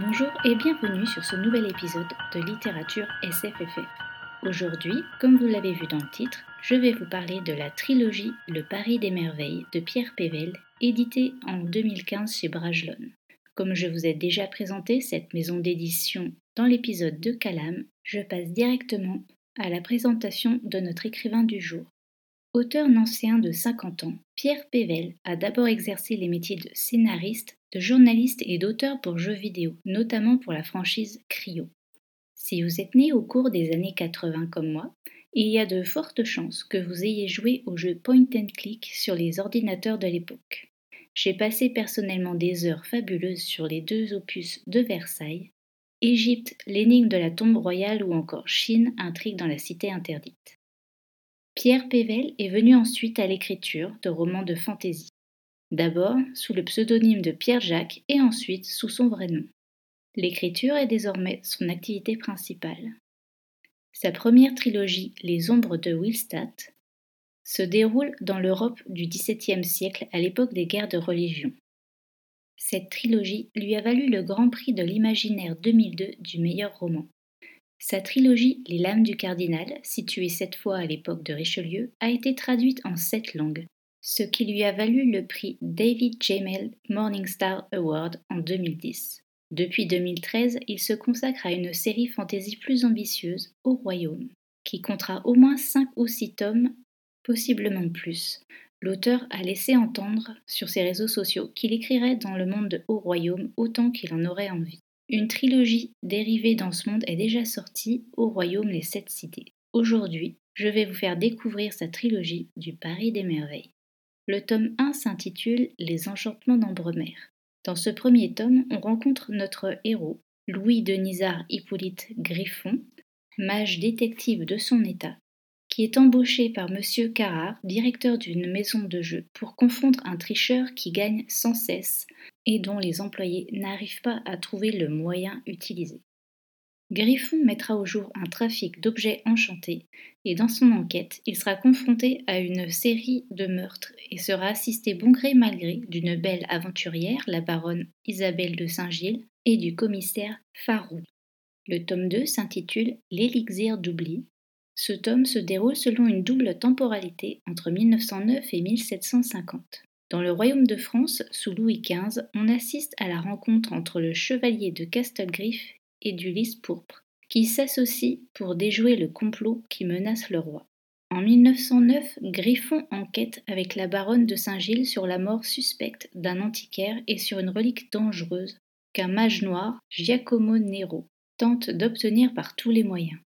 Bonjour et bienvenue sur ce nouvel épisode de littérature SFFF. Aujourd'hui, comme vous l'avez vu dans le titre, je vais vous parler de la trilogie Le Paris des Merveilles de Pierre Pével, éditée en 2015 chez Bragelonne. Comme je vous ai déjà présenté cette maison d'édition dans l'épisode de Calam, je passe directement à la présentation de notre écrivain du jour. Auteur nancéen de 50 ans, Pierre Pével a d'abord exercé les métiers de scénariste, de journaliste et d'auteur pour jeux vidéo, notamment pour la franchise Cryo. Si vous êtes né au cours des années 80 comme moi, il y a de fortes chances que vous ayez joué au jeu point and click sur les ordinateurs de l'époque. J'ai passé personnellement des heures fabuleuses sur les deux opus de Versailles, Égypte, l'énigme de la tombe royale ou encore Chine, intrigue dans la cité interdite. Pierre Pével est venu ensuite à l'écriture de romans de fantaisie. D'abord sous le pseudonyme de Pierre Jacques et ensuite sous son vrai nom. L'écriture est désormais son activité principale. Sa première trilogie, Les Ombres de Willstadt, se déroule dans l'Europe du XVIIe siècle à l'époque des guerres de religion. Cette trilogie lui a valu le Grand Prix de l'imaginaire 2002 du meilleur roman. Sa trilogie Les Lames du Cardinal, située cette fois à l'époque de Richelieu, a été traduite en sept langues, ce qui lui a valu le prix David Jamel Morningstar Award en 2010. Depuis 2013, il se consacre à une série fantasy plus ambitieuse, Au Royaume, qui comptera au moins 5 ou 6 tomes, possiblement plus. L'auteur a laissé entendre sur ses réseaux sociaux qu'il écrirait dans le monde de Au Royaume autant qu'il en aurait envie. Une trilogie dérivée dans ce monde est déjà sortie, Au Royaume les Sept Cités. Aujourd'hui, je vais vous faire découvrir sa trilogie du Paris des Merveilles. Le tome 1 s'intitule Les Enchantements d'Ambremer. Dans ce premier tome, on rencontre notre héros, Louis Denisard Hippolyte Griffon, mage détective de son état, qui est embauché par M. Carrard, directeur d'une maison de jeu, pour confondre un tricheur qui gagne sans cesse et dont les employés n'arrivent pas à trouver le moyen utilisé. Griffon mettra au jour un trafic d'objets enchantés et dans son enquête, il sera confronté à une série de meurtres et sera assisté bon gré mal gré d'une belle aventurière, la baronne Isabelle de Saint-Gilles, et du commissaire Farou. Le tome 2 s'intitule L'élixir d'oubli. Ce tome se déroule selon une double temporalité entre 1909 et 1750. Dans le royaume de France, sous Louis XV, on assiste à la rencontre entre le chevalier de Castelgriffe et du lys pourpre, qui s'associent pour déjouer le complot qui menace le roi. En 1909, Griffon enquête avec la baronne de Saint-Gilles sur la mort suspecte d'un antiquaire et sur une relique dangereuse qu'un mage noir, Giacomo Nero, tente d'obtenir par tous les moyens.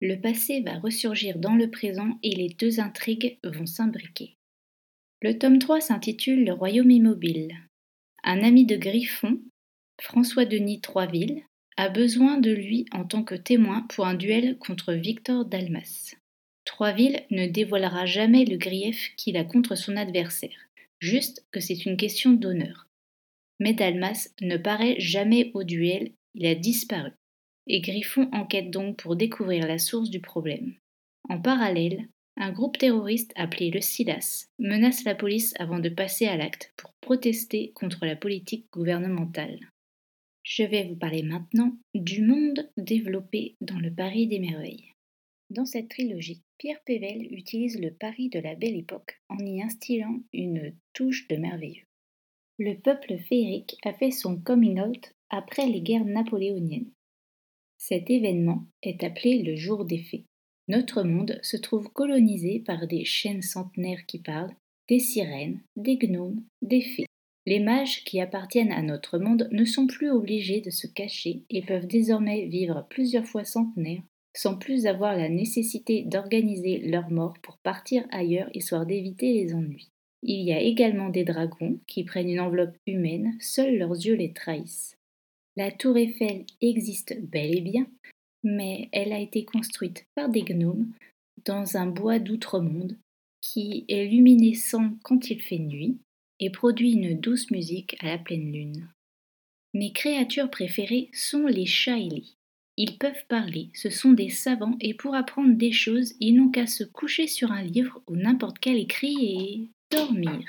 Le passé va ressurgir dans le présent et les deux intrigues vont s'imbriquer. Le tome 3 s'intitule Le Royaume immobile. Un ami de Griffon, François-Denis Troisville, a besoin de lui en tant que témoin pour un duel contre Victor Dalmas. Troisville ne dévoilera jamais le grief qu'il a contre son adversaire, juste que c'est une question d'honneur. Mais Dalmas ne paraît jamais au duel, il a disparu, et Griffon enquête donc pour découvrir la source du problème. En parallèle, un groupe terroriste appelé le SILAS menace la police avant de passer à l'acte pour protester contre la politique gouvernementale. Je vais vous parler maintenant du monde développé dans le Paris des merveilles. Dans cette trilogie, Pierre Pével utilise le Paris de la belle époque en y instillant une touche de merveilleux. Le peuple féerique a fait son coming out après les guerres napoléoniennes. Cet événement est appelé le jour des fées. Notre monde se trouve colonisé par des chaînes centenaires qui parlent, des sirènes, des gnomes, des fées. Les mages qui appartiennent à notre monde ne sont plus obligés de se cacher et peuvent désormais vivre plusieurs fois centenaires sans plus avoir la nécessité d'organiser leur mort pour partir ailleurs histoire d'éviter les ennuis. Il y a également des dragons qui prennent une enveloppe humaine, seuls leurs yeux les trahissent. La tour Eiffel existe bel et bien, mais elle a été construite par des gnomes dans un bois d'outre-monde qui est luminescent quand il fait nuit et produit une douce musique à la pleine lune. Mes créatures préférées sont les Shaili. Ils peuvent parler, ce sont des savants et pour apprendre des choses, ils n'ont qu'à se coucher sur un livre ou n'importe quel écrit et dormir.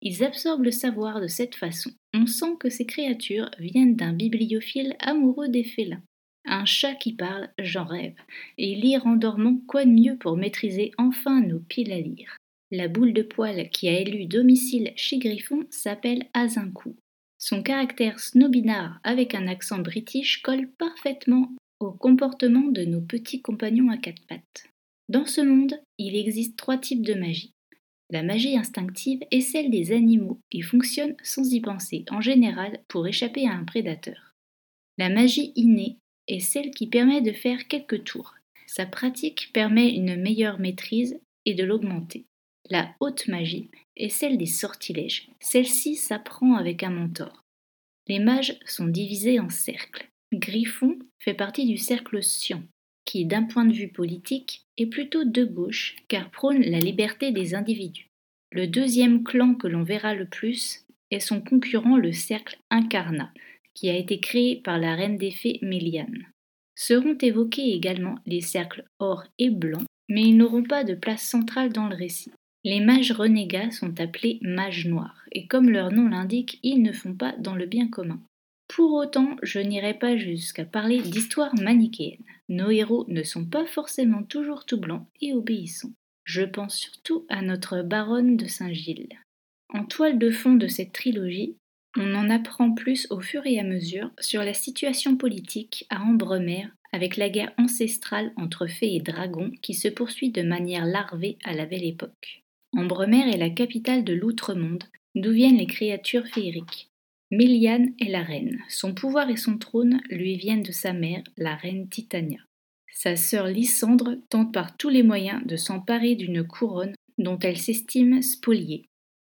Ils absorbent le savoir de cette façon. on sent que ces créatures viennent d'un bibliophile amoureux des félins. Un chat qui parle, j'en rêve, et lire en dormant, quoi de mieux pour maîtriser enfin nos piles à lire? La boule de poil qui a élu domicile chez Griffon s'appelle Azincourt. Son caractère snobinard avec un accent british colle parfaitement au comportement de nos petits compagnons à quatre pattes. Dans ce monde, il existe trois types de magie. La magie instinctive est celle des animaux et fonctionne sans y penser, en général pour échapper à un prédateur. La magie innée est celle qui permet de faire quelques tours. Sa pratique permet une meilleure maîtrise et de l'augmenter. La haute magie est celle des sortilèges. Celle-ci s'apprend avec un mentor. Les mages sont divisés en cercles. Griffon fait partie du cercle Sion, qui, d'un point de vue politique, est plutôt de gauche car prône la liberté des individus. Le deuxième clan que l'on verra le plus est son concurrent le cercle Incarnat, qui a été créé par la reine des fées Méliane. Seront évoqués également les cercles or et blanc, mais ils n'auront pas de place centrale dans le récit. Les mages renégats sont appelés mages noirs, et comme leur nom l'indique, ils ne font pas dans le bien commun. Pour autant, je n'irai pas jusqu'à parler d'histoire manichéenne. Nos héros ne sont pas forcément toujours tout blancs et obéissants. Je pense surtout à notre baronne de Saint-Gilles. En toile de fond de cette trilogie, on en apprend plus au fur et à mesure sur la situation politique à Ambremer avec la guerre ancestrale entre fées et dragons qui se poursuit de manière larvée à la belle époque. Ambremer est la capitale de l'outre-monde, d'où viennent les créatures féeriques. Méliane est la reine. Son pouvoir et son trône lui viennent de sa mère, la reine Titania. Sa sœur Lysandre tente par tous les moyens de s'emparer d'une couronne dont elle s'estime spoliée.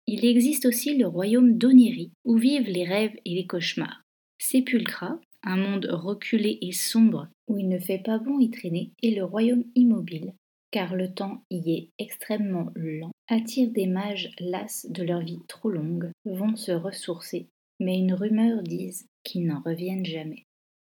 Il existe aussi le royaume d'Oniri, où vivent les rêves et les cauchemars. Sépulcra, un monde reculé et sombre où il ne fait pas bon y traîner, et le royaume immobile, car le temps y est extrêmement lent, attire des mages las de leur vie trop longue, vont se ressourcer, mais une rumeur dise qu'ils n'en reviennent jamais.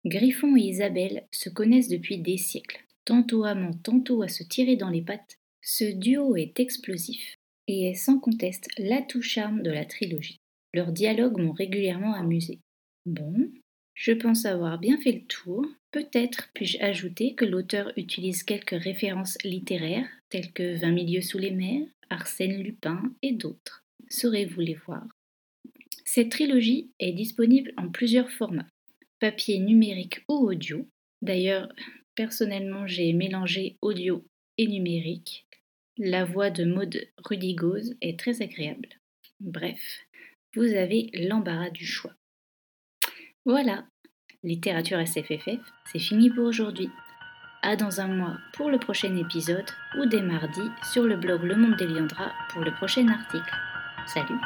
Griffon et Isabelle se connaissent depuis des siècles, tantôt amants, tantôt à se tirer dans les pattes. Ce duo est explosif et est sans conteste l'atout charme de la trilogie. Leurs dialogues m'ont régulièrement amusé. Bon, je pense avoir bien fait le tour. Peut-être puis-je ajouter que l'auteur utilise quelques références littéraires, telles que Vingt milieux sous les mers, Arsène Lupin et d'autres. Saurez-vous les voir? Cette trilogie est disponible en plusieurs formats papier numérique ou audio. D'ailleurs, personnellement, j'ai mélangé audio et numérique. La voix de Maude Rudigoz est très agréable. Bref, vous avez l'embarras du choix. Voilà, littérature SFFF, c'est fini pour aujourd'hui. À dans un mois pour le prochain épisode ou dès mardi sur le blog Le Monde d'Eliandra pour le prochain article. Salut